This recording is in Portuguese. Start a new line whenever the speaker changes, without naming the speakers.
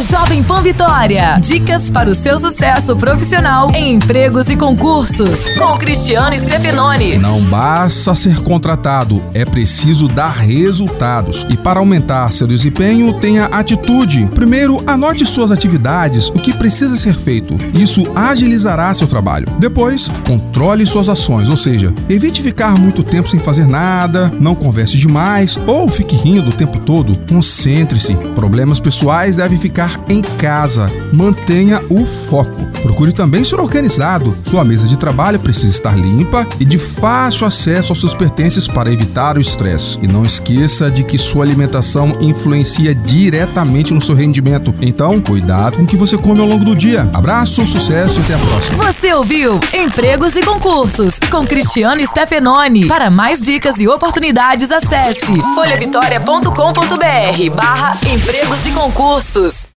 Jovem Pan Vitória. Dicas para o seu sucesso profissional em empregos e concursos. Com Cristiano Stefanoni.
Não basta ser contratado, é preciso dar resultados. E para aumentar seu desempenho, tenha atitude. Primeiro, anote suas atividades, o que precisa ser feito. Isso agilizará seu trabalho. Depois, controle suas ações, ou seja, evite ficar muito tempo sem fazer nada, não converse demais ou fique rindo o tempo todo. Concentre-se. Problemas pessoais devem ficar em casa. Mantenha o foco. Procure também ser organizado. Sua mesa de trabalho precisa estar limpa e de fácil acesso aos seus pertences para evitar o estresse. E não esqueça de que sua alimentação influencia diretamente no seu rendimento. Então, cuidado com o que você come ao longo do dia. Abraço, sucesso e até a próxima.
Você ouviu Empregos e Concursos com Cristiano Stefanoni. Para mais dicas e oportunidades, acesse folhavitória.com.br barra empregos e concursos.